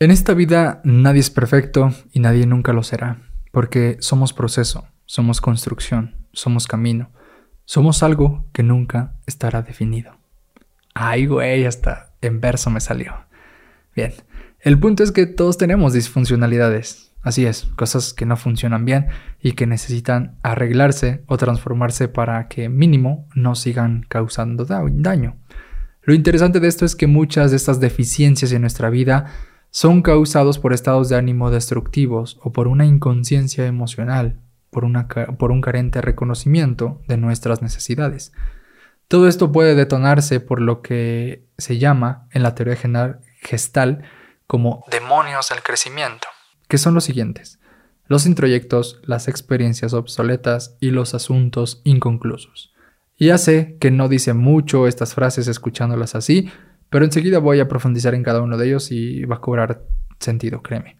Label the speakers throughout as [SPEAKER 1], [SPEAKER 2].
[SPEAKER 1] En esta vida nadie es perfecto y nadie nunca lo será, porque somos proceso, somos construcción, somos camino, somos algo que nunca estará definido. Ay, güey, hasta en verso me salió. Bien, el punto es que todos tenemos disfuncionalidades, así es, cosas que no funcionan bien y que necesitan arreglarse o transformarse para que mínimo no sigan causando daño. Lo interesante de esto es que muchas de estas deficiencias en nuestra vida son causados por estados de ánimo destructivos o por una inconsciencia emocional, por, un carente reconocimiento de nuestras necesidades. Todo esto puede detonarse por lo que se llama en la teoría gestal como demonios del crecimiento, que son los siguientes, los introyectos, las experiencias obsoletas y los asuntos inconclusos. ya sé que no dice mucho estas frases escuchándolas así, pero enseguida voy a profundizar en cada uno de ellos y va a cobrar sentido, créeme.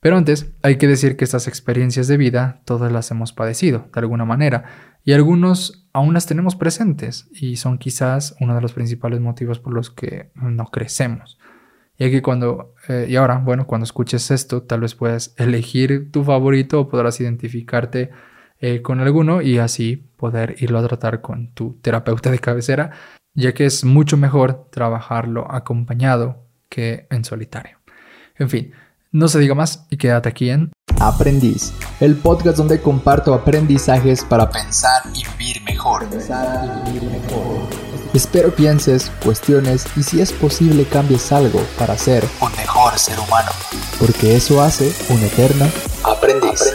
[SPEAKER 1] Pero antes, hay que decir que estas experiencias de vida todas las hemos padecido, de alguna manera, y algunos aún las tenemos presentes, y son quizás uno de los principales motivos por los que no crecemos. Y aquí cuando, eh, y ahora, bueno, cuando escuches esto, tal vez puedas elegir tu favorito o podrás identificarte eh, con alguno y así poder irlo a tratar con tu terapeuta de cabecera ya que es mucho mejor trabajarlo acompañado que en solitario. En fin, no se diga más y quédate aquí en
[SPEAKER 2] Aprendiz, el podcast donde comparto aprendizajes para pensar y vivir mejor. Pensar y vivir mejor. Espero pienses, cuestiones y si es posible cambies algo para ser un mejor ser humano, porque eso hace un eterno aprendiz.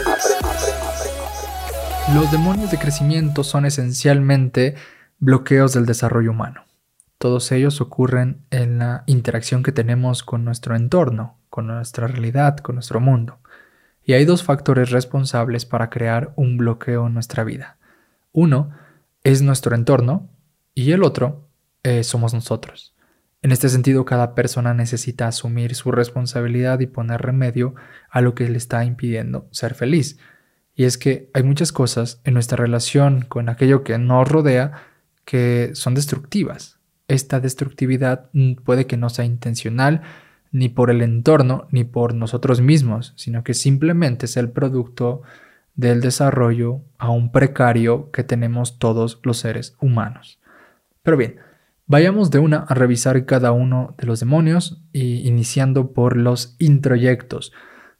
[SPEAKER 1] Los demonios de crecimiento son esencialmente bloqueos del desarrollo humano. Todos ellos ocurren en la interacción que tenemos con nuestro entorno, con nuestra realidad, con nuestro mundo. Y hay dos factores responsables para crear un bloqueo en nuestra vida. Uno es nuestro entorno y el otro eh, somos nosotros. En este sentido, cada persona necesita asumir su responsabilidad y poner remedio a lo que le está impidiendo ser feliz. Y es que hay muchas cosas en nuestra relación con aquello que nos rodea que son destructivas. Esta destructividad mm, puede que no sea intencional ni por el entorno ni por nosotros mismos, sino que simplemente es el producto del desarrollo aún precario que tenemos todos los seres humanos. Pero bien, vayamos de una a revisar cada uno de los demonios y iniciando por los introyectos,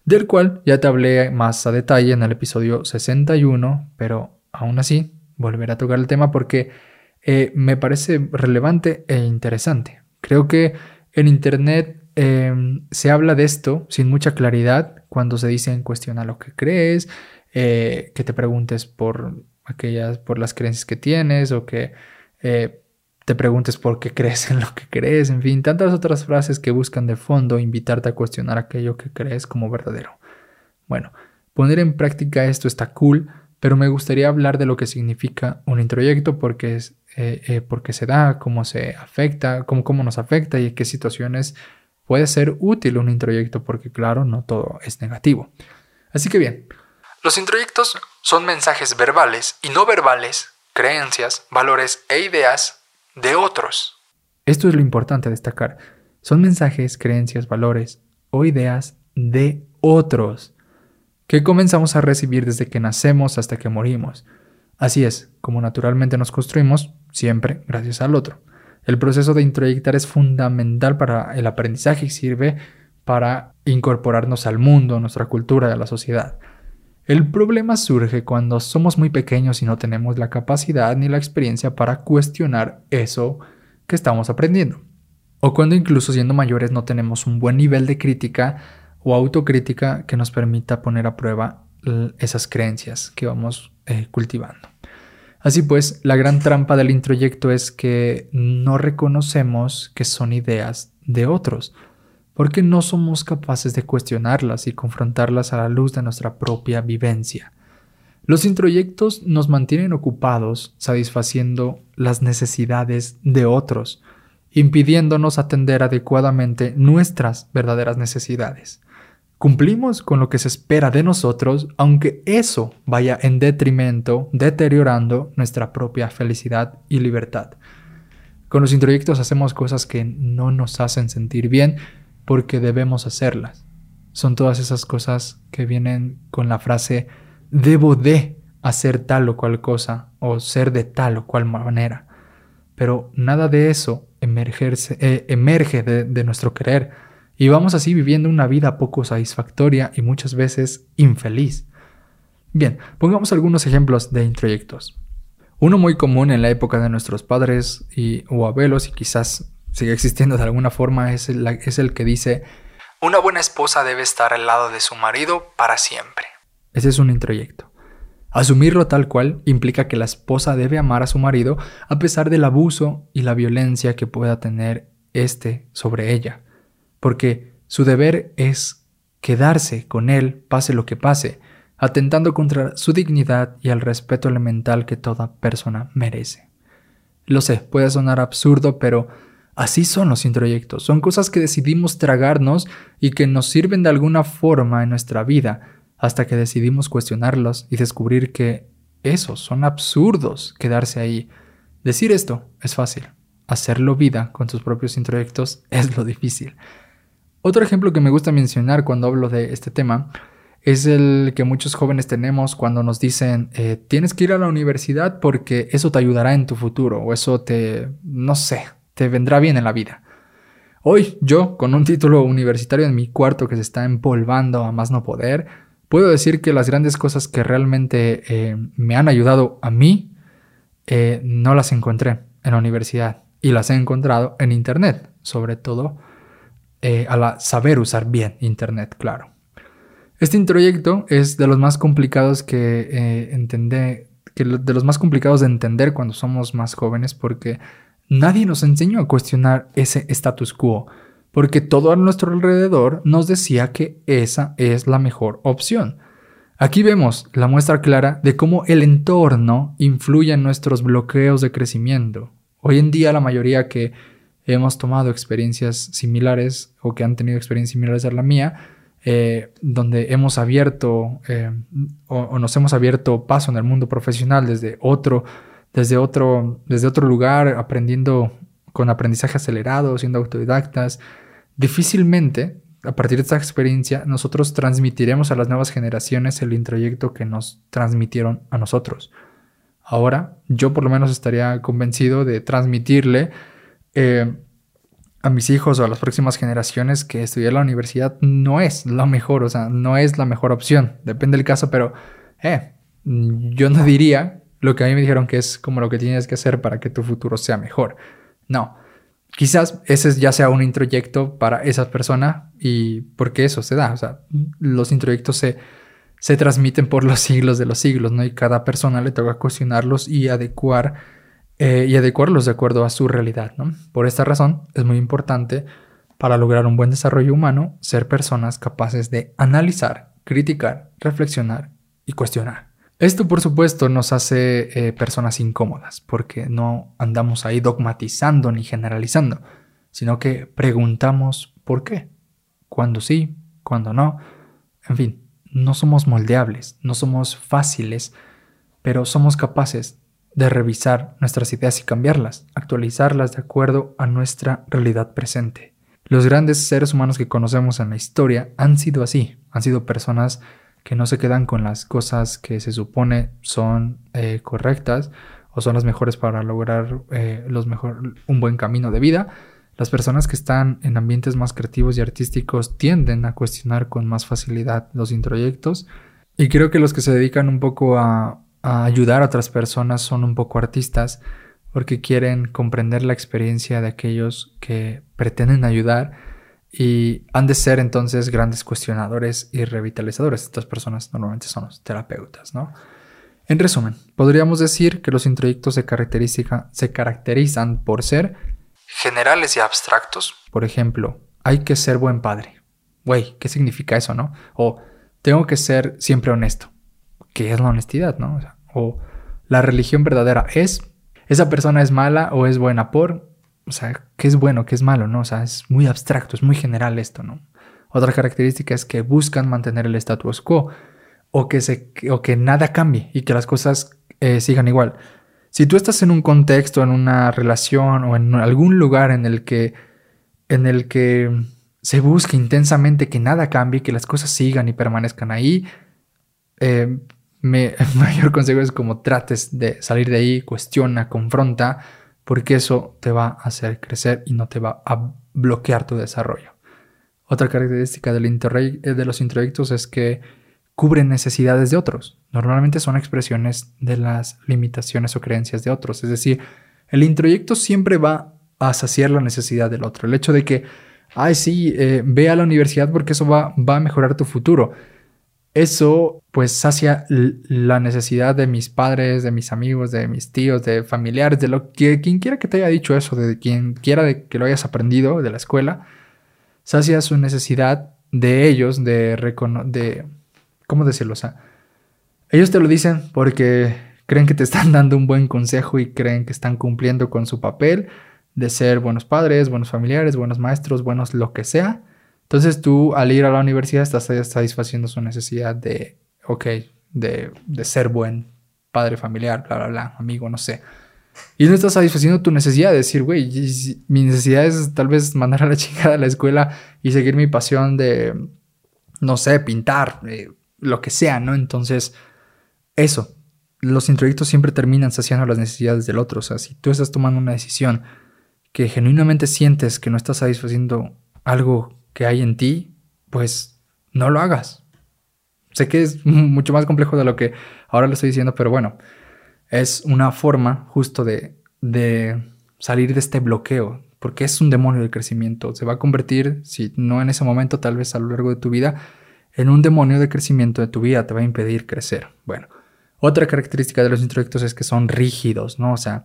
[SPEAKER 1] del cual ya te hablé más a detalle en el episodio 61, pero aún así volveré a tocar el tema porque eh, me parece relevante e interesante. Creo que en Internet em, se habla de esto sin mucha claridad cuando se dice en cuestión a lo que crees, eh, que te preguntes por aquellas, por las creencias que tienes o que eh, te preguntes por qué crees en lo que crees, en fin, tantas otras frases que buscan de fondo invitarte a cuestionar aquello que crees como verdadero. Bueno, poner en práctica esto está cool, pero me gustaría hablar de lo que significa un introyecto porque es eh, eh, por qué se da, cómo se afecta, cómo, cómo nos afecta y en qué situaciones puede ser útil un introyecto, porque claro, no todo es negativo. Así que bien, los introyectos son mensajes verbales y no verbales, creencias, valores e ideas de otros. Esto es lo importante destacar. Son mensajes, creencias, valores o ideas de otros que comenzamos a recibir desde que nacemos hasta que morimos. Así es, como naturalmente nos construimos, siempre gracias al otro. El proceso de introyectar es fundamental para el aprendizaje y sirve para incorporarnos al mundo, a nuestra cultura, a la sociedad. El problema surge cuando somos muy pequeños y no tenemos la capacidad ni la experiencia para cuestionar eso que estamos aprendiendo. O cuando incluso siendo mayores no tenemos un buen nivel de crítica o autocrítica que nos permita poner a prueba esas creencias que vamos eh, cultivando. Así pues, la gran trampa del introyecto es que no reconocemos que son ideas de otros, porque no somos capaces de cuestionarlas y confrontarlas a la luz de nuestra propia vivencia. Los introyectos nos mantienen ocupados satisfaciendo las necesidades de otros, impidiéndonos atender adecuadamente nuestras verdaderas necesidades. Cumplimos con lo que se espera de nosotros, aunque eso vaya en detrimento, deteriorando nuestra propia felicidad y libertad. Con los introyectos hacemos cosas que no nos hacen sentir bien porque debemos hacerlas. Son todas esas cosas que vienen con la frase debo de hacer tal o cual cosa o ser de tal o cual manera. Pero nada de eso eh, emerge de, de nuestro querer y vamos así viviendo una vida poco satisfactoria y muchas veces infeliz. Bien, pongamos algunos ejemplos de introyectos. Uno muy común en la época de nuestros padres y, o abuelos y quizás sigue existiendo de alguna forma es el, es el que dice una buena esposa debe estar al lado de su marido para siempre. Ese es un introyecto. Asumirlo tal cual implica que la esposa debe amar a su marido a pesar del abuso y la violencia que pueda tener éste sobre ella, porque su deber es quedarse con él pase lo que pase, atentando contra su dignidad y el respeto elemental que toda persona merece. Lo sé, puede sonar absurdo, pero así son los introyectos, son cosas que decidimos tragarnos y que nos sirven de alguna forma en nuestra vida, hasta que decidimos cuestionarlos y descubrir que esos son absurdos quedarse ahí. Decir esto es fácil, hacerlo vida con tus propios introyectos es lo difícil. Otro ejemplo que me gusta mencionar cuando hablo de este tema es el que muchos jóvenes tenemos cuando nos dicen eh, tienes que ir a la universidad porque eso te ayudará en tu futuro o eso te, no sé, te vendrá bien en la vida. Hoy yo, con un título universitario en mi cuarto que se está empolvando a más no poder, puedo decir que las grandes cosas que realmente eh, me han ayudado a mí eh, no las encontré en la universidad y las he encontrado en Internet, sobre todo eh, a saber usar bien Internet, claro. Este introyecto es de los más complicados que entender, que de los más complicados de entender cuando somos más jóvenes porque nadie nos enseñó a cuestionar ese status quo porque todo a nuestro alrededor nos decía que esa es la mejor opción. Aquí vemos la muestra clara de cómo el entorno influye en nuestros bloqueos de crecimiento. Hoy en día la mayoría que hemos tomado experiencias similares o que han tenido experiencias similares a la mía, eh, donde hemos abierto eh, o, nos hemos abierto paso en el mundo profesional desde otro, desde otro, desde otro lugar, aprendiendo con aprendizaje acelerado, siendo autodidactas, Difícilmente, a partir de esta experiencia, nosotros transmitiremos a las nuevas generaciones el introyecto que nos transmitieron a nosotros. Ahora, yo por lo menos estaría convencido de transmitirle eh, a mis hijos o a las próximas generaciones que estudiar la universidad no es lo mejor, o sea, no es la mejor opción. Depende del caso, pero eh, yo no diría lo que a mí me dijeron que es como lo que tienes que hacer para que tu futuro sea mejor. No, Quizás ese ya sea un introyecto para esa persona y porque eso se da. O sea, los introyectos se, se transmiten por los siglos de los siglos, ¿no? Y cada persona le toca cuestionarlos y adecuar eh, y adecuarlos de acuerdo a su realidad, ¿no? Por esta razón es muy importante para lograr un buen desarrollo humano ser personas capaces de analizar, criticar, reflexionar y cuestionar. Esto, por supuesto, nos hace eh, personas incómodas, porque no andamos ahí dogmatizando ni generalizando, sino que preguntamos por qué, cuándo sí, cuándo no. En fin, no somos moldeables, no somos fáciles, pero somos capaces de revisar nuestras ideas y cambiarlas, actualizarlas de acuerdo a nuestra realidad presente. Los grandes seres humanos que conocemos en la historia han sido así, han sido personas que no se quedan con las cosas que se supone son eh, correctas o son las mejores para lograr eh, los mejor, un buen camino de vida. Las personas que están en ambientes más creativos y artísticos tienden a cuestionar con más facilidad los introyectos y creo que los que se dedican un poco a, a ayudar a otras personas son un poco artistas porque quieren comprender la experiencia de aquellos que pretenden ayudar y han de ser entonces grandes cuestionadores y revitalizadores. Estas personas normalmente son los terapeutas, ¿no? En resumen, podríamos decir que los introyectos se, se caracterizan por ser generales y abstractos. Por ejemplo, hay que ser buen padre. Güey, ¿qué significa eso, no? O tengo que ser siempre honesto. ¿Qué es la honestidad, no? O, la religión verdadera es, esa persona es mala o es buena por, o sea, qué es bueno, qué es malo, ¿no? O sea, es muy abstracto, es muy general esto, ¿no? Otra característica es que buscan mantener el status quo o que, se, o que nada cambie y que las cosas eh, sigan igual. Si tú estás en un contexto, en una relación o en algún lugar en el que, en el que se busca intensamente que nada cambie, que las cosas sigan y permanezcan ahí, eh, mi mayor consejo es como trates de salir de ahí, cuestiona, confronta, porque eso te va a hacer crecer y no te va a bloquear tu desarrollo. Otra característica del eh, de los introyectos es que cubren necesidades de otros. Normalmente son expresiones de las limitaciones o creencias de otros. Es decir, el introyecto siempre va a saciar la necesidad del otro. El hecho de que, ay, sí, eh, ve a la universidad porque eso va, va a mejorar tu futuro. Eso pues sacia la necesidad de mis padres, de mis amigos, de mis tíos, de familiares, de lo que quien quiera que te haya dicho eso, de quien quiera de que lo hayas aprendido de la escuela, sacia su necesidad de ellos de de ¿cómo decirlo? O sea, ellos te lo dicen porque creen que te están dando un buen consejo y creen que están cumpliendo con su papel de ser buenos padres, buenos familiares, buenos maestros, buenos lo que sea. Entonces tú al ir a la universidad estás satisfaciendo su necesidad de, ok, de, ser buen padre familiar, bla, bla, bla, amigo, no sé. Y no estás satisfaciendo tu necesidad de decir, güey, mi necesidad es tal vez mandar a la chica a la escuela y seguir mi pasión de, no sé, pintar, eh, lo que sea, ¿no? Entonces, eso, los introyectos siempre terminan saciando las necesidades del otro. O sea, si tú estás tomando una decisión que genuinamente sientes que no estás satisfaciendo algo que hay en ti, pues no lo hagas. Sé que es mucho más complejo de lo que ahora le estoy diciendo, pero bueno, es una forma justo de, de salir de este bloqueo, porque es un demonio del crecimiento. Se va a convertir, si no en ese momento, tal vez a lo largo de tu vida, en un demonio de crecimiento de tu vida, te va a impedir crecer. Bueno, otra característica de los introyectos es que son rígidos, ¿no? O sea,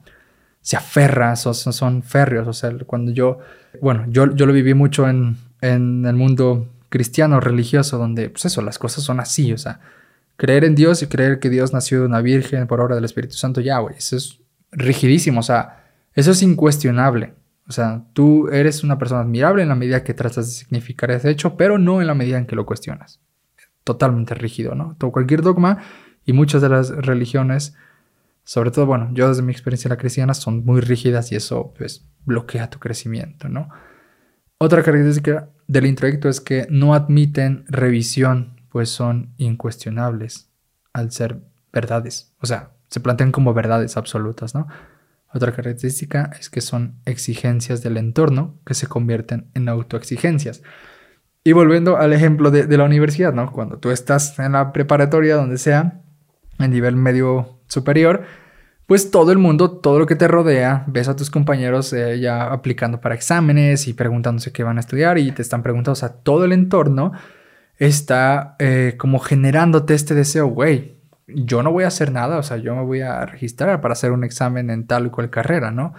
[SPEAKER 1] se aferran, son, son férreos. O sea, cuando yo, bueno, yo, yo lo viví mucho en, en el mundo cristiano religioso, donde, pues eso, las cosas son así, o sea, creer en Dios y creer que Dios nació de una virgen por obra del Espíritu Santo, ya, güey, eso es rigidísimo, o sea, eso es incuestionable. O sea, tú eres una persona admirable en la medida que tratas de significar ese hecho, pero no en la medida en que lo cuestionas. Totalmente rígido, ¿no? Todo, cualquier dogma y muchas de las religiones, sobre todo, bueno, yo desde mi experiencia la cristiana, son muy rígidas y eso, pues, bloquea tu crecimiento, ¿no? Otra característica del introyecto es que no admiten revisión, pues son incuestionables al ser verdades. O sea, se plantean como verdades absolutas, ¿no? Otra característica es que son exigencias del entorno que se convierten en autoexigencias. Y volviendo al ejemplo de, de, la universidad, ¿no? Cuando tú estás en la preparatoria, donde sea, en nivel medio superior, pues todo el mundo, todo lo que te rodea, ves a tus compañeros eh, ya aplicando para exámenes y preguntándose qué van a estudiar y te están preguntando, o sea, todo el entorno está eh, como generándote este deseo, güey, yo no voy a hacer nada, o sea, yo me voy a registrar para hacer un examen en tal o cual carrera, ¿no?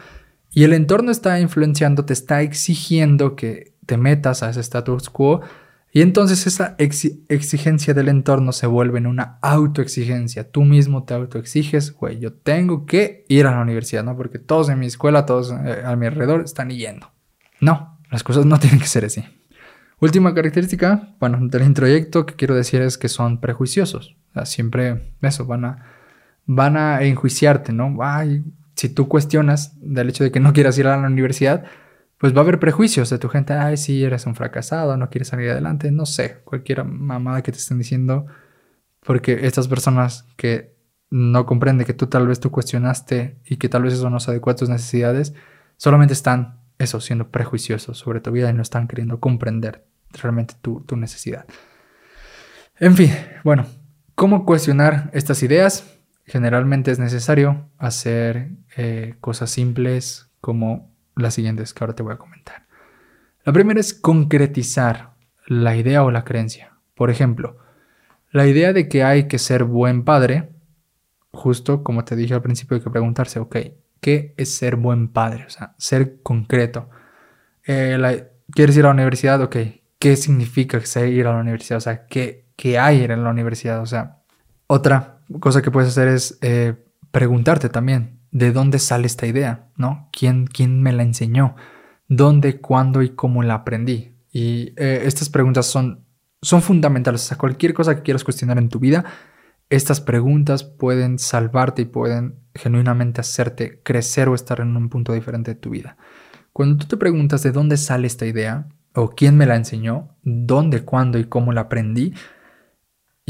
[SPEAKER 1] Y el entorno está influenciando, te está exigiendo que te metas a ese status quo y entonces esa exigencia del entorno se vuelve en una autoexigencia. Tú mismo te autoexiges, güey, yo tengo que ir a la universidad, ¿no? Porque todos en mi escuela, todos eh, a mi alrededor están yendo. No, las cosas no tienen que ser así. Última característica, bueno, del introyecto que quiero decir es que son prejuiciosos. Siempre eso, van a, van a enjuiciarte, ¿no? Ay, si tú cuestionas del hecho de que no quieras ir a la universidad, pues va a haber prejuicios de tu gente, ay, sí, eres un fracasado, no quieres salir adelante, no sé, cualquier mamada que te estén diciendo, porque estas personas que no comprenden que tú tal vez tú cuestionaste y que tal vez eso no se adecua a tus necesidades, solamente están, eso, siendo prejuiciosos sobre tu vida y no están queriendo comprender realmente tu, necesidad. En fin, bueno, ¿cómo cuestionar estas ideas? Generalmente es necesario hacer eh, cosas simples como las siguientes que ahora te voy a comentar. La primera es concretizar la idea o la creencia. Por ejemplo, la idea de que hay que ser buen padre, justo como te dije al principio, hay que preguntarse, ok, ¿qué es ser buen padre? O sea, ser concreto. Eh, ¿Quieres ir a la universidad? Ok, ¿qué significa ir a la universidad? O sea, ¿qué, qué hay en la universidad? O sea, otra cosa que puedes hacer es eh, preguntarte también, de dónde sale esta idea, ¿no? ¿Quién, quién me la enseñó? ¿Dónde, cuándo y cómo la aprendí? Y eh, estas preguntas son, son fundamentales. O sea, cualquier cosa que quieras cuestionar en tu vida, estas preguntas pueden salvarte y pueden genuinamente hacerte crecer o estar en un punto diferente de tu vida. Cuando tú te preguntas de dónde sale esta idea, o quién me la enseñó, dónde, cuándo y cómo la aprendí,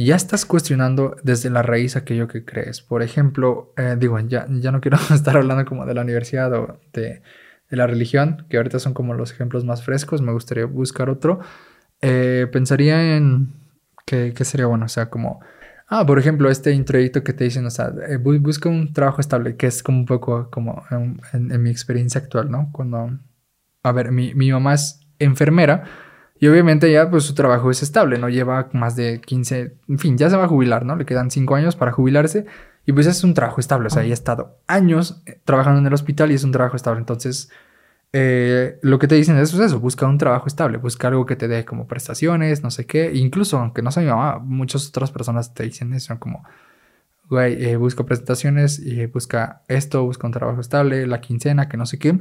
[SPEAKER 1] ya estás cuestionando desde la raíz aquello que crees. Por ejemplo, eh, digo, ya, ya no quiero estar hablando como de la universidad o de, la religión, que ahorita son como los ejemplos más frescos, me gustaría buscar otro. Eh, pensaría en ¿qué, sería bueno, o sea, como, ah, por ejemplo, este introyecto que te dicen, o sea, eh, busca un trabajo estable, que es como un poco como en, mi experiencia actual, ¿no? Cuando, a ver, mi, mi mamá es enfermera y obviamente ya pues su trabajo es estable, ¿no? Lleva más de 15, en fin, ya se va a jubilar, ¿no? Le quedan 5 años para jubilarse y pues es un trabajo estable, o sea, ya ha estado años eh, trabajando en el hospital y es un trabajo estable, entonces... Eh, lo que te dicen es pues, eso, busca un trabajo estable, busca algo que te dé como prestaciones, no sé qué, incluso aunque no sea mi mamá, muchas otras personas te dicen eso, como, güey, eh, prestaciones y busca esto, busca un trabajo estable, la quincena, que no sé qué.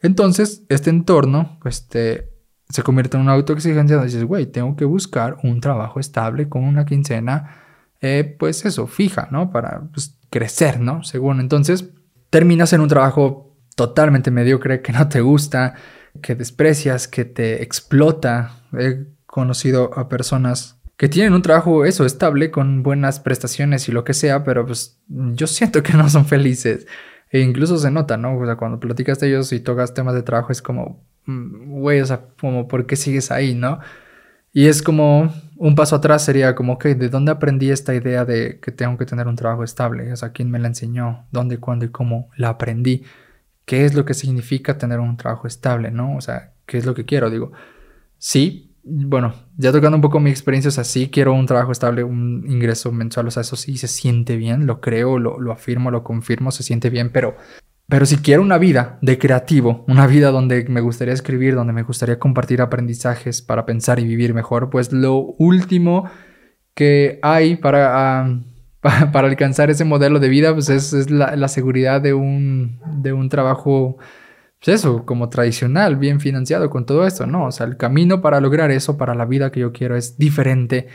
[SPEAKER 1] Entonces, este entorno, pues te se convierte en una autoexigencia donde dices, güey, tengo que buscar un trabajo estable con una quincena, eh, pues eso, fija, ¿no? Para pues, crecer, ¿no? Según entonces, terminas en un trabajo totalmente mediocre que no te gusta, que desprecias, que te explota. He conocido a personas que tienen un trabajo eso estable con buenas prestaciones y lo que sea, pero pues yo siento que no son felices. E incluso se nota, ¿no? O sea, cuando platicas de ellos y tocas temas de trabajo es como, güey, o sea, como, ¿por qué sigues ahí, no? Y es como un paso atrás sería como, ok, ¿de dónde aprendí esta idea de que tengo que tener un trabajo estable? O sea, ¿quién me la enseñó? ¿Dónde, cuándo y cómo la aprendí? ¿Qué es lo que significa tener un trabajo estable, no? O sea, ¿qué es lo que quiero? Digo, sí, bueno, ya tocando un poco mi experiencia, o sea, sí quiero un trabajo estable, un ingreso mensual, o sea, eso sí se siente bien, lo creo, lo, lo afirmo, lo confirmo, se siente bien, pero pero si quiero una vida de creativo, una vida donde me gustaría escribir, donde me gustaría compartir aprendizajes para pensar y vivir mejor, pues lo último que hay para, para, alcanzar ese modelo de vida, pues es, la, seguridad de un, de un trabajo, pues eso, como tradicional, bien financiado con todo esto, ¿no? O sea, el camino para lograr eso, para la vida que yo quiero, es diferente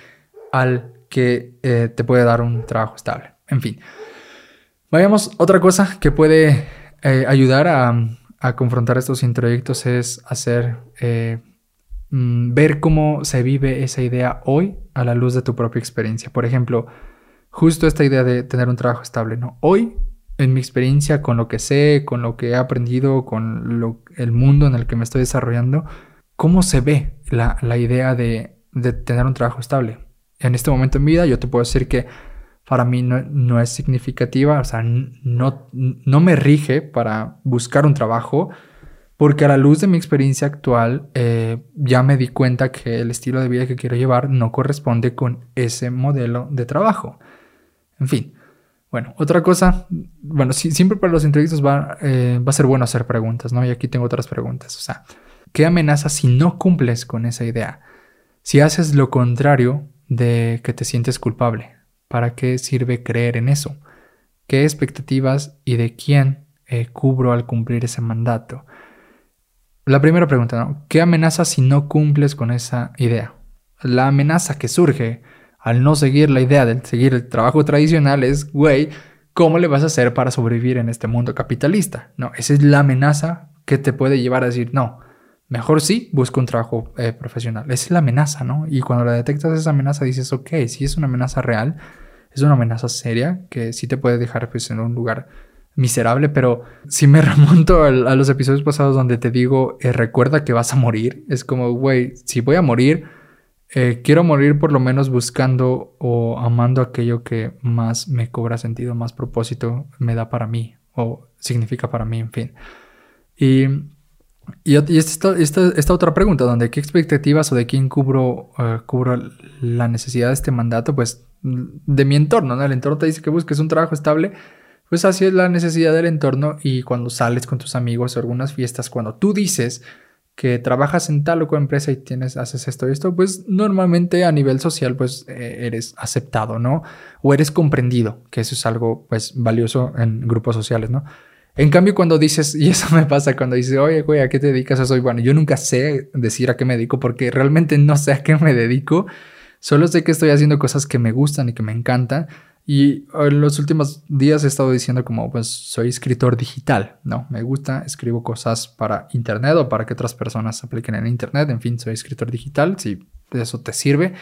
[SPEAKER 1] al que eh, te puede dar un trabajo estable. En fin. Vayamos, otra cosa que puede eh, ayudar a, confrontar estos introyectos es hacer, eh, mm, ver cómo se vive esa idea hoy a la luz de tu propia experiencia. Por ejemplo, justo esta idea de tener un trabajo estable, ¿no? Hoy, en mi experiencia, con lo que sé, con lo que he aprendido, con el mundo en el que me estoy desarrollando, ¿cómo se ve la, idea de, de tener un trabajo estable? En este momento en mi vida yo te puedo decir que para mí no, es significativa, o sea, no, no me rige para buscar un trabajo, porque a la luz de mi experiencia actual eh, ya me di cuenta que el estilo de vida que quiero llevar no corresponde con ese modelo de trabajo. En fin, bueno, otra cosa, bueno, siempre para los entrevistas va, eh, va a ser bueno hacer preguntas, ¿no? Y aquí tengo otras preguntas, o sea, ¿qué amenaza si no cumples con esa idea? Si haces lo contrario de que te sientes culpable, ¿Para qué sirve creer en eso? ¿Qué expectativas y de quién eh, cubro al cumplir ese mandato? La primera pregunta, ¿no? ¿Qué amenaza si no cumples con esa idea? La amenaza que surge al no seguir la idea de seguir el trabajo tradicional es, güey, ¿cómo le vas a hacer para sobrevivir en este mundo capitalista? No, esa es la amenaza que te puede llevar a decir, no, mejor sí, busco un trabajo eh, profesional. Es la amenaza, ¿no? Y cuando la detectas esa amenaza dices, ok, si es una amenaza real, es una amenaza seria que sí te puede dejar pues, en un lugar miserable, pero si me remonto a, los episodios pasados donde te digo, eh, recuerda que vas a morir, es como, güey, si voy a morir, eh, quiero morir por lo menos buscando o amando aquello que más me cobra sentido, más propósito me da para mí o significa para mí, en fin. Y y, esta, esta, otra pregunta, donde qué expectativas o de quién cubro, eh, la necesidad de este mandato, pues de mi entorno, ¿no? El entorno te dice que busques un trabajo estable, pues así es la necesidad del entorno y cuando sales con tus amigos o algunas fiestas, cuando tú dices que trabajas en tal o cual empresa y tienes, haces esto y esto, pues normalmente a nivel social pues eh, eres aceptado, ¿no? O eres comprendido, que eso es algo pues valioso en grupos sociales, ¿no? En cambio, cuando dices, y eso me pasa cuando dices, oye, güey, ¿a qué te dedicas? Soy bueno, yo nunca sé decir a qué me dedico porque realmente no sé a qué me dedico. Solo sé que estoy haciendo cosas que me gustan y que me encantan. Y en los últimos días he estado diciendo como, pues soy escritor digital, ¿no? Me gusta, escribo cosas para Internet o para que otras personas apliquen en Internet, en fin, soy escritor digital, si eso te sirve.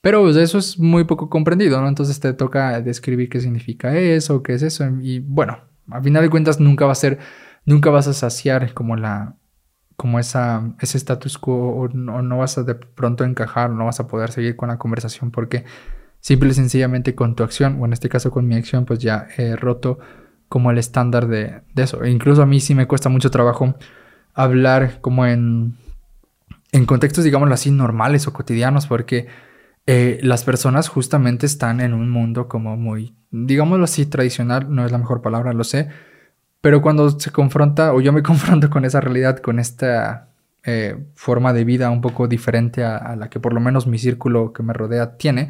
[SPEAKER 1] Pero pues, eso es muy poco comprendido, ¿no? Entonces te toca describir qué significa eso, qué es eso. Y bueno, a final de cuentas nunca va a ser, nunca vas a saciar como la, como esa, ese status quo o no, no vas a de pronto encajar, no vas a poder seguir con la conversación porque Simple y sencillamente con tu acción, o en este caso con mi acción, pues ya he roto como el estándar de, eso. E incluso a mí sí me cuesta mucho trabajo hablar como en, en contextos, digámoslo así, normales o cotidianos, porque eh, las personas justamente están en un mundo como muy, digámoslo así, tradicional, no es la mejor palabra, lo sé, pero cuando se confronta, o yo me confronto con esa realidad, con esta eh, forma de vida un poco diferente a la que por lo menos mi círculo que me rodea tiene,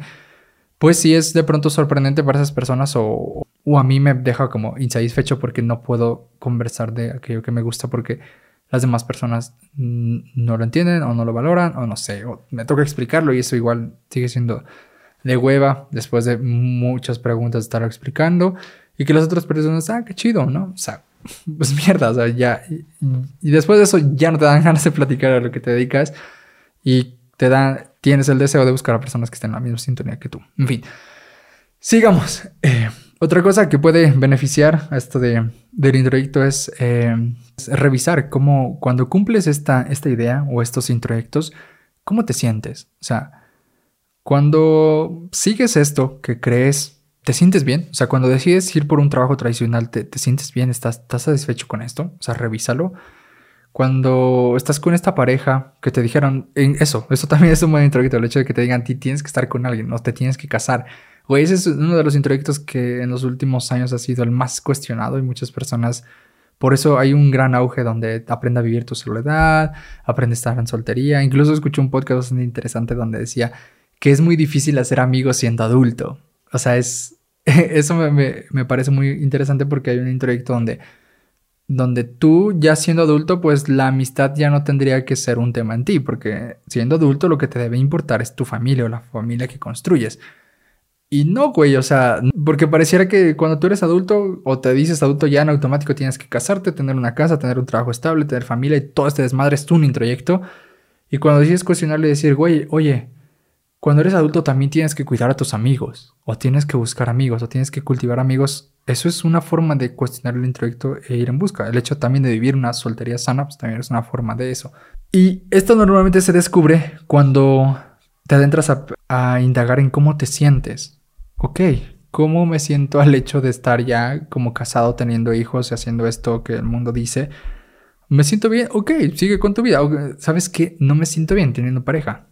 [SPEAKER 1] pues sí es de pronto sorprendente para esas personas o, a mí me deja como insatisfecho porque no puedo conversar de aquello que me gusta porque las demás personas no lo entienden o no lo valoran o no sé, o me toca explicarlo y eso igual sigue siendo de hueva después de muchas preguntas estar explicando y que las otras personas, ah, qué chido, ¿no? O sea, pues mierda, o sea, ya. Y, después de eso ya no te dan ganas de platicar a lo que te dedicas y te dan, tienes el deseo de buscar a personas que estén en la misma sintonía que tú. En fin, sigamos. Eh, otra cosa que puede beneficiar a esto de, del introyecto es, eh, revisar cómo cuando cumples esta, esta idea o estos introyectos, ¿cómo te sientes? O sea, cuando sigues esto que crees, ¿te sientes bien? O sea, cuando decides ir por un trabajo tradicional, ¿te, te sientes bien? ¿Estás, ¿Estás satisfecho con esto? O sea, revísalo cuando estás con esta pareja que te dijeron, en eso, eso también es un buen introyecto, el hecho de que te digan, ti tienes que estar con alguien, no te tienes que casar. Güey, ese es uno de los introyectos que en los últimos años ha sido el más cuestionado y muchas personas, por eso hay un gran auge donde aprende a vivir tu soledad, aprende a estar en soltería. Incluso escuché un podcast bastante interesante donde decía que es muy difícil hacer amigos siendo adulto. O sea, es, eso me, me parece muy interesante porque hay un introyecto donde donde tú ya siendo adulto, pues la amistad ya no tendría que ser un tema en ti, porque siendo adulto lo que te debe importar es tu familia o la familia que construyes. Y no, güey, o sea, porque pareciera que cuando tú eres adulto o te dices adulto ya en automático tienes que casarte, tener una casa, tener un trabajo estable, tener familia y todo este desmadre es un introyecto. Y cuando decides cuestionarle y decir, güey, oye, cuando eres adulto también tienes que cuidar a tus amigos, o tienes que buscar amigos, o tienes que cultivar amigos. Eso es una forma de cuestionar el introyecto e ir en busca. El hecho también de vivir una soltería sana, pues también es una forma de eso. Y esto normalmente se descubre cuando te adentras a, indagar en cómo te sientes. Ok, ¿cómo me siento al hecho de estar ya como casado, teniendo hijos y haciendo esto que el mundo dice? ¿Me siento bien? Ok, sigue con tu vida. ¿Sabes qué? No me siento bien teniendo pareja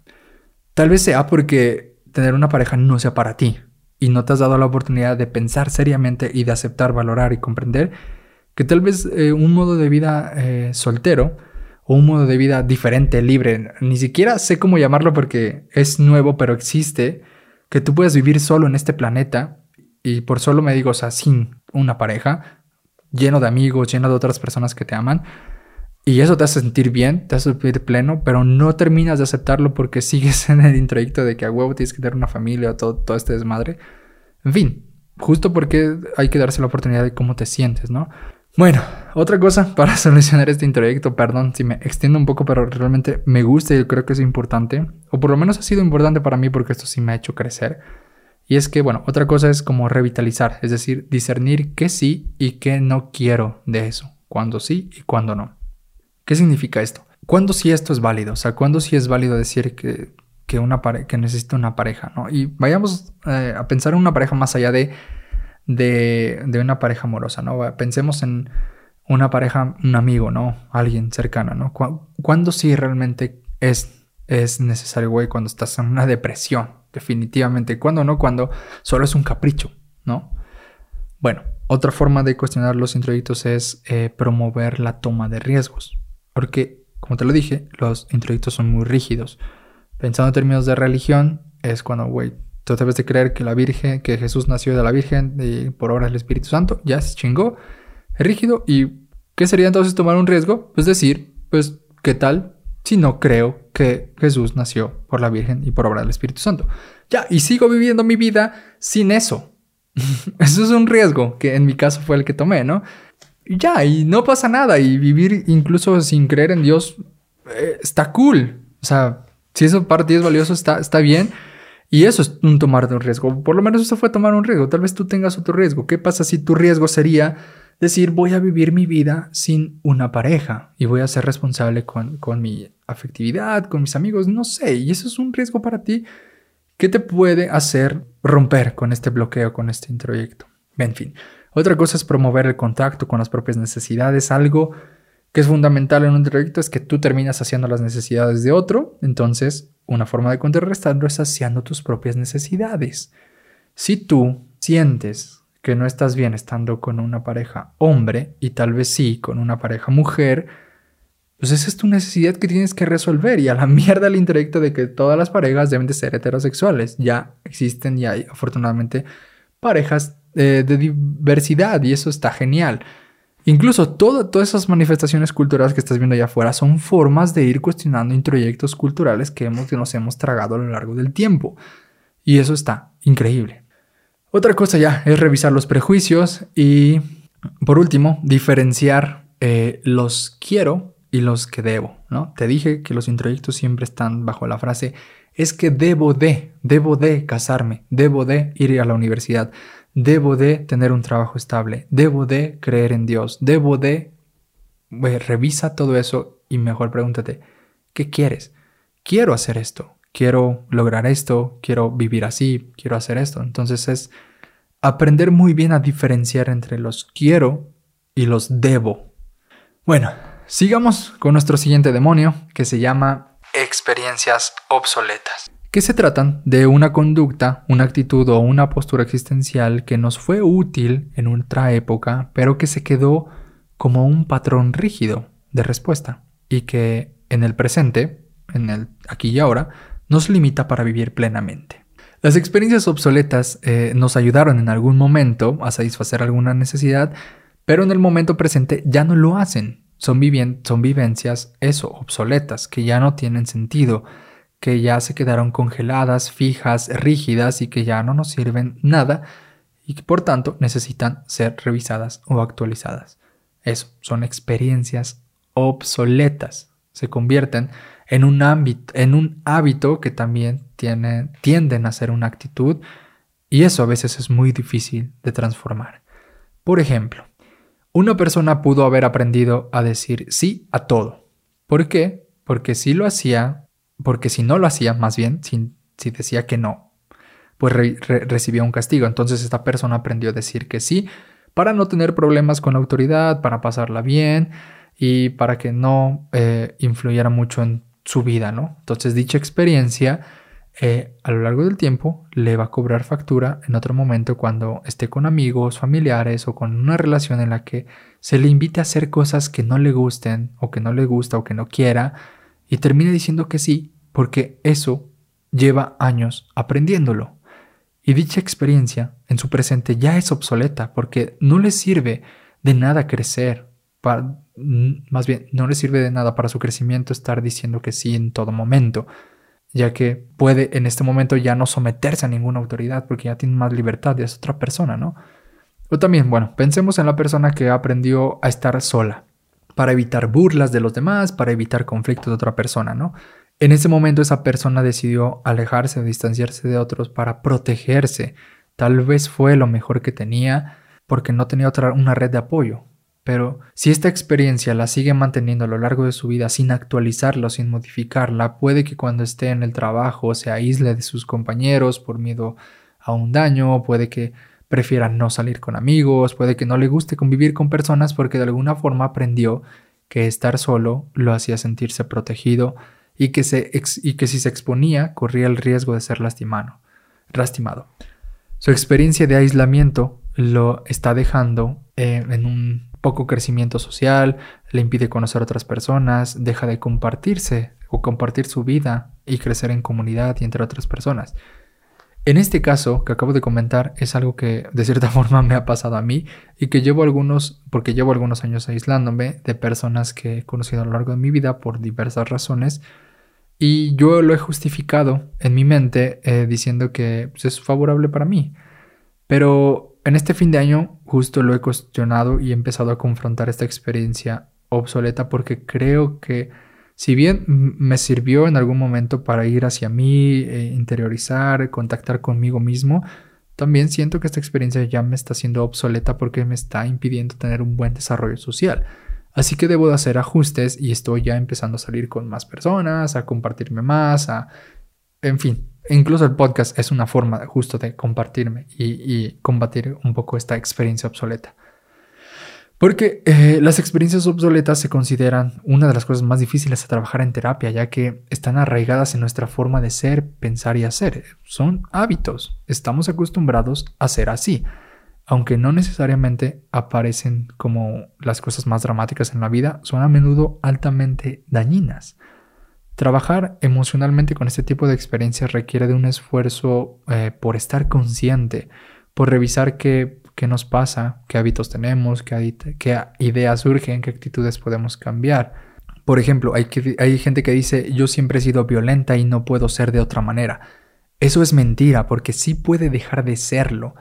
[SPEAKER 1] Tal vez sea porque tener una pareja no sea para ti y no te has dado la oportunidad de pensar seriamente y de aceptar, valorar y comprender que tal vez eh, un modo de vida eh, soltero o un modo de vida diferente, libre, ni siquiera sé cómo llamarlo porque es nuevo, pero existe, que tú puedes vivir solo en este planeta y por solo me digo, o sea, sin una pareja, lleno de amigos, lleno de otras personas que te aman, y eso te hace sentir bien, te hace sentir pleno, pero no terminas de aceptarlo porque sigues en el introyecto de que a huevo tienes que tener una familia o todo, todo este desmadre. En fin, justo porque hay que darse la oportunidad de cómo te sientes, ¿no? Bueno, otra cosa para solucionar este introyecto, perdón si me extiendo un poco, pero realmente me gusta y creo que es importante, o por lo menos ha sido importante para mí porque esto sí me ha hecho crecer. Y es que, bueno, otra cosa es como revitalizar, es decir, discernir qué sí y qué no quiero de eso, cuándo sí y cuándo no. ¿Qué significa esto? ¿Cuándo sí esto es válido? O sea, ¿cuándo sí es válido decir que, que, una que necesita una pareja? ¿no? Y vayamos eh, a pensar en una pareja más allá de, de, de, una pareja amorosa, ¿no? Pensemos en una pareja, un amigo, ¿no? Alguien cercano, ¿no? ¿Cuándo sí realmente es, es necesario, güey? Cuando estás en una depresión, definitivamente. ¿Cuándo no? Cuando solo es un capricho, ¿no? Bueno, otra forma de cuestionar los introyectos es eh, promover la toma de riesgos. Porque, como te lo dije, los introyectos son muy rígidos. Pensando en términos de religión, es cuando, güey, tú debes de creer que la Virgen, que Jesús nació de la Virgen y por obra del Espíritu Santo, ya se chingó, rígido. ¿Y qué sería entonces tomar un riesgo? Pues decir, pues, ¿qué tal si no creo que Jesús nació por la Virgen y por obra del Espíritu Santo? Ya, y sigo viviendo mi vida sin eso. Eso es un riesgo que en mi caso fue el que tomé, ¿no? Ya, y no pasa nada. Y vivir incluso sin creer en Dios eh, está cool. O sea, si eso para ti es valioso, está, está bien. Y eso es un tomar de un riesgo. Por lo menos eso fue tomar un riesgo. Tal vez tú tengas otro riesgo. ¿Qué pasa si tu riesgo sería decir voy a vivir mi vida sin una pareja y voy a ser responsable con, con mi afectividad, con mis amigos? No sé. Y eso es un riesgo para ti. ¿Qué te puede hacer romper con este bloqueo, con este introyecto? En fin. Otra cosa es promover el contacto con las propias necesidades. Algo que es fundamental en un introyecto es que tú terminas haciendo las necesidades de otro. Entonces, una forma de contrarrestarlo es saciando tus propias necesidades. Si tú sientes que no estás bien estando con una pareja hombre y tal vez sí con una pareja mujer, pues esa es tu necesidad que tienes que resolver y a la mierda el intelecto de que todas las parejas deben de ser heterosexuales. Ya existen y hay afortunadamente parejas eh, de diversidad y eso está genial. Incluso todas esas manifestaciones culturales que estás viendo allá afuera son formas de ir cuestionando introyectos culturales que, hemos, que nos hemos tragado a lo largo del tiempo. Y eso está increíble. Otra cosa ya es revisar los prejuicios y, por último, diferenciar eh, los quiero y los que debo, ¿no? Te dije que los introyectos siempre están bajo la frase es que debo de, debo de casarme, debo de ir a la universidad, debo de tener un trabajo estable, debo de creer en Dios, debo de... revisa todo eso y mejor pregúntate, ¿qué quieres? Quiero hacer esto, quiero lograr esto, quiero vivir así, quiero hacer esto. Entonces es aprender muy bien a diferenciar entre los quiero y los debo. Bueno, Sigamos con nuestro siguiente demonio, que se llama experiencias obsoletas, que se tratan de una conducta, una actitud o una postura existencial que nos fue útil en otra época, pero que se quedó como un patrón rígido de respuesta y que en el presente, en el aquí y ahora, nos limita para vivir plenamente. Las experiencias obsoletas eh, nos ayudaron en algún momento a satisfacer alguna necesidad, pero en el momento presente ya no lo hacen son, son vivencias, eso, obsoletas, que ya no tienen sentido, que ya se quedaron congeladas, fijas, rígidas y que ya no nos sirven nada y que por tanto necesitan ser revisadas o actualizadas. Eso, son experiencias obsoletas. Se convierten en un, ámbito, en un hábito que también tiene, tienden a ser una actitud y eso a veces es muy difícil de transformar. Por ejemplo, una persona pudo haber aprendido a decir sí a todo. ¿Por qué? Porque si lo hacía, porque si no lo hacía, más bien, si, decía que no, pues recibía un castigo. Entonces esta persona aprendió a decir que sí para no tener problemas con la autoridad, para pasarla bien y para que no eh, influyera mucho en su vida, ¿no? Entonces dicha experiencia eh, a lo largo del tiempo le va a cobrar factura en otro momento cuando esté con amigos, familiares o con una relación en la que se le invite a hacer cosas que no le gusten o que no le gusta o que no quiera y termine diciendo que sí porque eso lleva años aprendiéndolo. Y dicha experiencia en su presente ya es obsoleta porque no le sirve de nada crecer, más bien no le sirve de nada para su crecimiento estar diciendo que sí en todo momento ya que puede en este momento ya no someterse a ninguna autoridad porque ya tiene más libertad y es otra persona, ¿no? O también, bueno, pensemos en la persona que aprendió a estar sola para evitar burlas de los demás, para evitar conflictos de otra persona, ¿no? En ese momento esa persona decidió alejarse o distanciarse de otros para protegerse. Tal vez fue lo mejor que tenía porque no tenía otra una red de apoyo. Pero si esta experiencia la sigue manteniendo a lo largo de su vida sin actualizarla sin modificarla, puede que cuando esté en el trabajo se aísle de sus compañeros por miedo a un daño, puede que prefiera no salir con amigos, puede que no le guste convivir con personas porque de alguna forma aprendió que estar solo lo hacía sentirse protegido y que, se si se exponía corría el riesgo de ser lastimado. lastimado. Su experiencia de aislamiento lo está dejando eh, en un poco crecimiento social, le impide conocer a otras personas, deja de compartirse o compartir su vida y crecer en comunidad y entre otras personas. En este caso que acabo de comentar es algo que de cierta forma me ha pasado a mí y que llevo algunos, porque llevo algunos años aislándome de personas que he conocido a lo largo de mi vida por diversas razones y yo lo he justificado en mi mente eh, diciendo que pues, es favorable para mí. Pero en este fin de año justo lo he cuestionado y he empezado a confrontar esta experiencia obsoleta porque creo que si bien me sirvió en algún momento para ir hacia mí, eh, interiorizar, contactar conmigo mismo, también siento que esta experiencia ya me está siendo obsoleta porque me está impidiendo tener un buen desarrollo social. Así que debo de hacer ajustes y estoy ya empezando a salir con más personas, a compartirme más, a... En fin, incluso el podcast es una forma justo de compartirme y combatir un poco esta experiencia obsoleta. Porque eh, las experiencias obsoletas se consideran una de las cosas más difíciles a trabajar en terapia, ya que están arraigadas en nuestra forma de ser, pensar y hacer. Son hábitos. Estamos acostumbrados a ser así, aunque no necesariamente aparecen como las cosas más dramáticas en la vida, son a menudo altamente dañinas. Trabajar emocionalmente con este tipo de experiencias requiere de un esfuerzo eh, por estar consciente, por revisar que qué nos pasa, qué hábitos tenemos, qué, ideas surgen, qué actitudes podemos cambiar. Por ejemplo, hay, gente que dice yo siempre he sido violenta y no puedo ser de otra manera. Eso es mentira porque sí puede dejar de serlo,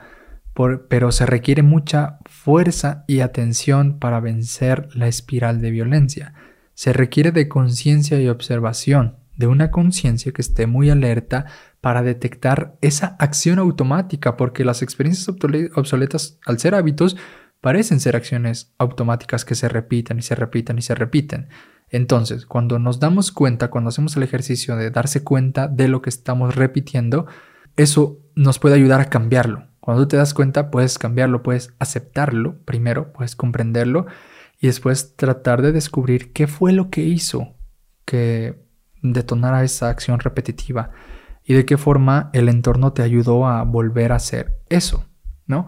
[SPEAKER 1] pero se requiere mucha fuerza y atención para vencer la espiral de violencia. Se requiere de conciencia y observación, de una conciencia que esté muy alerta para detectar esa acción automática, porque las experiencias obsoletas, al ser hábitos, parecen ser acciones automáticas que se repiten y se repiten y se repiten. Entonces, cuando nos damos cuenta, cuando hacemos el ejercicio de darse cuenta de lo que estamos repitiendo, eso nos puede ayudar a cambiarlo. Cuando te das cuenta, puedes cambiarlo, puedes aceptarlo primero, puedes comprenderlo y después tratar de descubrir qué fue lo que hizo que detonara esa acción repetitiva y de qué forma el entorno te ayudó a volver a hacer eso, ¿no?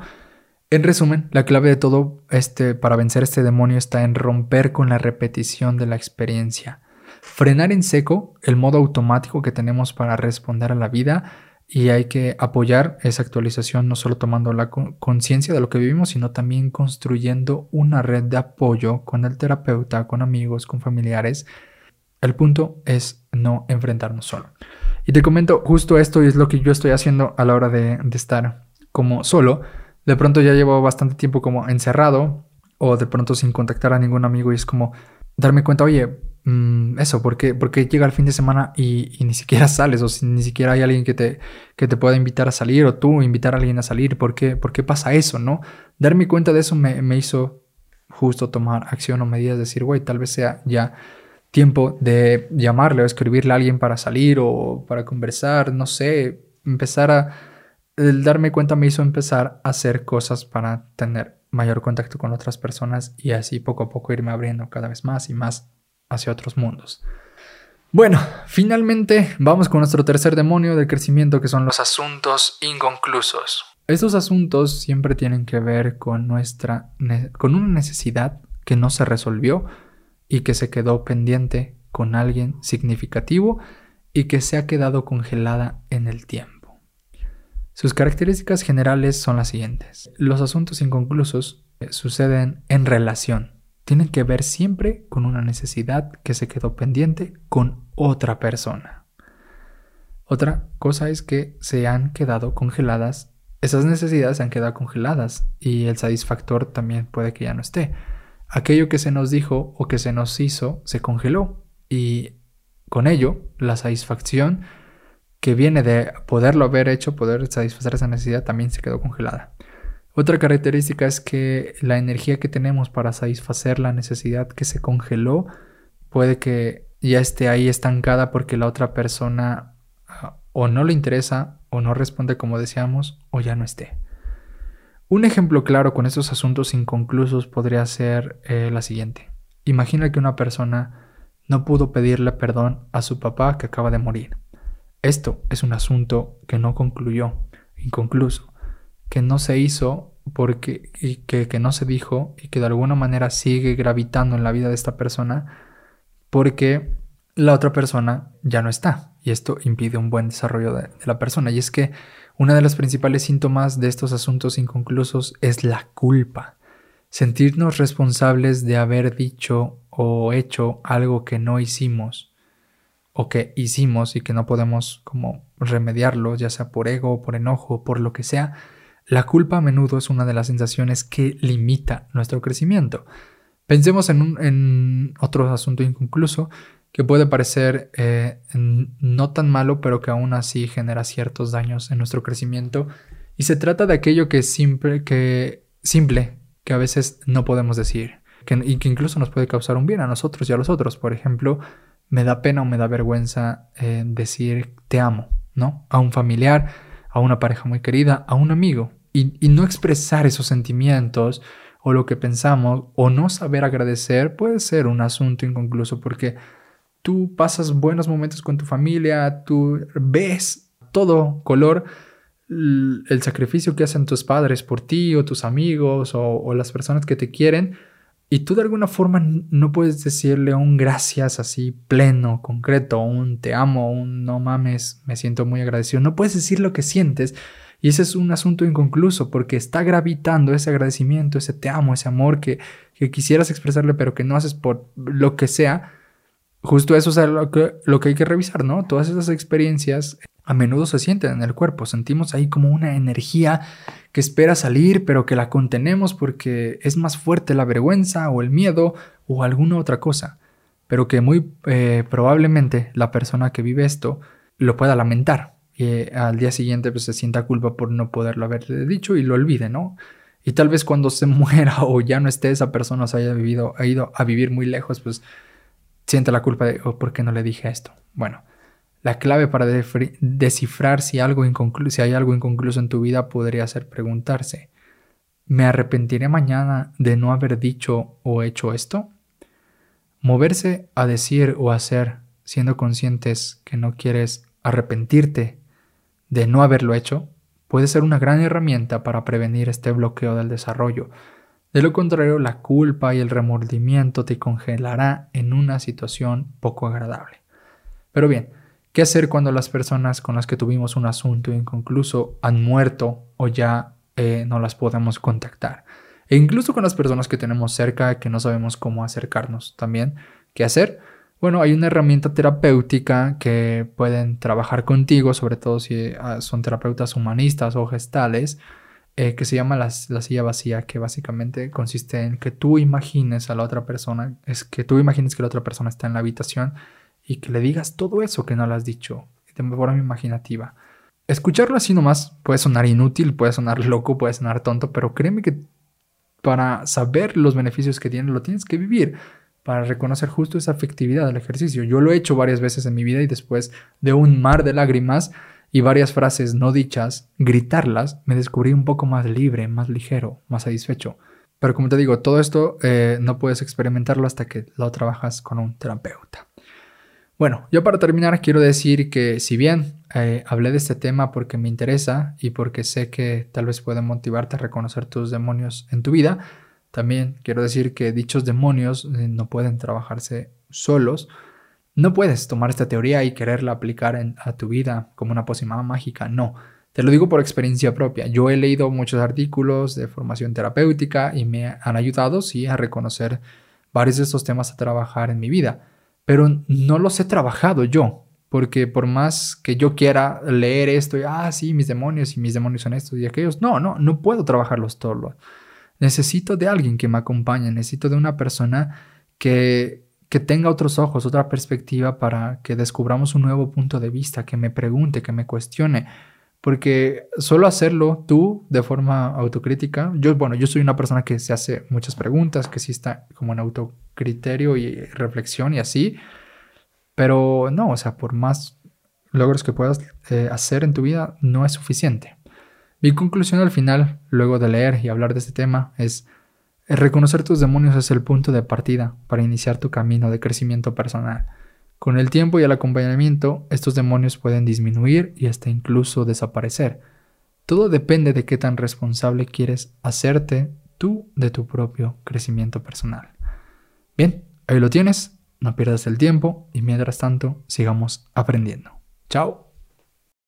[SPEAKER 1] En resumen, la clave de todo este para vencer este demonio está en romper con la repetición de la experiencia, frenar en seco el modo automático que tenemos para responder a la vida y hay que apoyar esa actualización no solo tomando la conciencia de lo que vivimos, sino también construyendo una red de apoyo con el terapeuta, con amigos, con familiares. El punto es no enfrentarnos solo. Y te comento justo esto es lo que yo estoy haciendo a la hora de, estar como solo. De pronto ya llevo bastante tiempo como encerrado o de pronto sin contactar a ningún amigo y es como darme cuenta, oye, mm, eso, ¿por qué, llega el fin de semana y, ni siquiera sales o si ni siquiera hay alguien que te, que te pueda invitar a salir o tú invitar a alguien a salir? ¿Por qué, por qué pasa eso, no? Darme cuenta de eso me, me hizo justo tomar acción o medidas, decir, güey, tal vez sea ya tiempo de llamarle o escribirle a alguien para salir o para conversar, no sé, empezar a... El darme cuenta me hizo empezar a hacer cosas para tener mayor contacto con otras personas y así poco a poco irme abriendo cada vez más y más hacia otros mundos. Bueno, finalmente vamos con nuestro tercer demonio del crecimiento que son los asuntos inconclusos. Estos asuntos siempre tienen que ver con nuestra con una necesidad que no se resolvió y que se quedó pendiente con alguien significativo y que se ha quedado congelada en el tiempo. Sus características generales son las siguientes. Los asuntos inconclusos eh, suceden en relación. Tienen que ver siempre con una necesidad que se quedó pendiente con otra persona. Otra cosa es que se han quedado congeladas, esas necesidades se han quedado congeladas y el satisfactor también puede que ya no esté aquello que se nos dijo o que se nos hizo se congeló y con ello la satisfacción que viene de poderlo haber hecho, poder satisfacer esa necesidad, también se quedó congelada. Otra característica es que la energía que tenemos para satisfacer la necesidad que se congeló puede que ya esté ahí estancada porque la otra persona ah, o no le interesa o no responde como deseamos o ya no esté. Un ejemplo claro con estos asuntos inconclusos podría ser eh, la siguiente. Imagina que una persona no pudo pedirle perdón a su papá que acaba de morir. Esto es un asunto que no concluyó, inconcluso, que no se hizo porque y que, que no se dijo y que de alguna manera sigue gravitando en la vida de esta persona porque la otra persona ya no está y esto impide un buen desarrollo de la persona y es que una de las principales síntomas de estos asuntos inconclusos es la culpa. Sentirnos responsables de haber dicho o hecho algo que no hicimos o que hicimos y que no podemos como remediarlo, ya sea por ego, por enojo, por lo que sea, La culpa a menudo es una de las sensaciones que limita nuestro crecimiento. Pensemos en, un, otro asunto inconcluso que puede parecer eh, no tan malo, pero que aún así genera ciertos daños en nuestro crecimiento. Y se trata de aquello que simple, que, simple, que a veces no podemos decir, y que incluso nos puede causar un bien a nosotros y a los otros. Por ejemplo, me da pena o me da vergüenza eh, decir te amo, ¿no? A un familiar, a una pareja muy querida, a un amigo y, no expresar esos sentimientos o lo que pensamos o no saber agradecer puede ser un asunto inconcluso porque tú pasas buenos momentos con tu familia, tú ves todo color el sacrificio que hacen tus padres por ti o tus amigos o, las personas que te quieren y tú de alguna forma no puedes decirle un gracias así pleno, concreto, un te amo, un no mames, me siento muy agradecido. No puedes decir lo que sientes y ese es un asunto inconcluso porque está gravitando ese agradecimiento, ese te amo, ese amor que, quisieras expresarle pero que no haces por lo que sea. Justo eso es lo que, lo que hay que revisar, ¿no? Todas esas experiencias a menudo se sienten en el cuerpo, sentimos ahí como una energía que espera salir pero que la contenemos porque es más fuerte la vergüenza o el miedo o alguna otra cosa, pero que muy eh, probablemente la persona que vive esto lo pueda lamentar y al día siguiente pues, se sienta culpa por no poderlo haber dicho y lo olvide, ¿no? Y tal vez cuando se muera o ya no esté esa persona, se haya vivido, ha ido a vivir muy lejos, pues siente la culpa de, oh, ¿por qué no le dije esto? Bueno, la clave para descifrar si, algo si hay algo inconcluso en tu vida podría ser preguntarse, ¿me arrepentiré mañana de no haber dicho o hecho esto? Moverse a decir o hacer siendo conscientes que no quieres arrepentirte de no haberlo hecho puede ser una gran herramienta para prevenir este bloqueo del desarrollo. De lo contrario, la culpa y el remordimiento te congelará en una situación poco agradable. Pero bien, ¿qué hacer cuando las personas con las que tuvimos un asunto inconcluso han muerto o ya eh, no las podemos contactar? E incluso con las personas que tenemos cerca que no sabemos cómo acercarnos también. ¿Qué hacer? Bueno, hay una herramienta terapéutica que pueden trabajar contigo, sobre todo si ah, son terapeutas humanistas o gestales, eh, que se llama la, silla vacía, que básicamente consiste en que tú imagines a la otra persona, es que tú imagines que la otra persona está en la habitación y que le digas todo eso que no le has dicho de forma imaginativa. Escucharlo así nomás puede sonar inútil, puede sonar loco, puede sonar tonto, pero créeme que para saber los beneficios que tiene lo tienes que vivir para reconocer justo esa afectividad del ejercicio. Yo lo he hecho varias veces en mi vida y después de un mar de lágrimas y varias frases no dichas, gritarlas, me descubrí un poco más libre, más ligero, más satisfecho. Pero como te digo, todo esto eh, no puedes experimentarlo hasta que lo trabajas con un terapeuta. Bueno, yo para terminar quiero decir que si bien eh, hablé de este tema porque me interesa y porque sé que tal vez puede motivarte a reconocer tus demonios en tu vida, también quiero decir que dichos demonios eh, no pueden trabajarse solos. No puedes tomar esta teoría y quererla aplicar a tu vida como una pócima mágica, no. Te lo digo por experiencia propia. Yo he leído muchos artículos de formación terapéutica y me han ayudado, sí, a reconocer varios de estos temas a trabajar en mi vida. Pero no los he trabajado yo, porque por más que yo quiera leer esto y, ah, sí, mis demonios y mis demonios son estos y aquellos, no, no, no puedo trabajarlos todos. Necesito de alguien que me acompañe, necesito de una persona que, que tenga otros ojos, otra perspectiva para que descubramos un nuevo punto de vista, que me pregunte, que me cuestione. Porque solo hacerlo tú de forma autocrítica, yo, bueno, yo soy una persona que se hace muchas preguntas, que sí está como en autocriterio y reflexión y así, pero no, o sea, por más logros que puedas eh, hacer en tu vida, no es suficiente. Mi conclusión al final, luego de leer y hablar de este tema, es reconocer tus demonios es el punto de partida para iniciar tu camino de crecimiento personal. Con el tiempo y el acompañamiento, estos demonios pueden disminuir y hasta incluso desaparecer. Todo depende de qué tan responsable quieres hacerte tú de tu propio crecimiento personal. Bien, ahí lo tienes, no pierdas el tiempo y mientras tanto sigamos aprendiendo. Chao.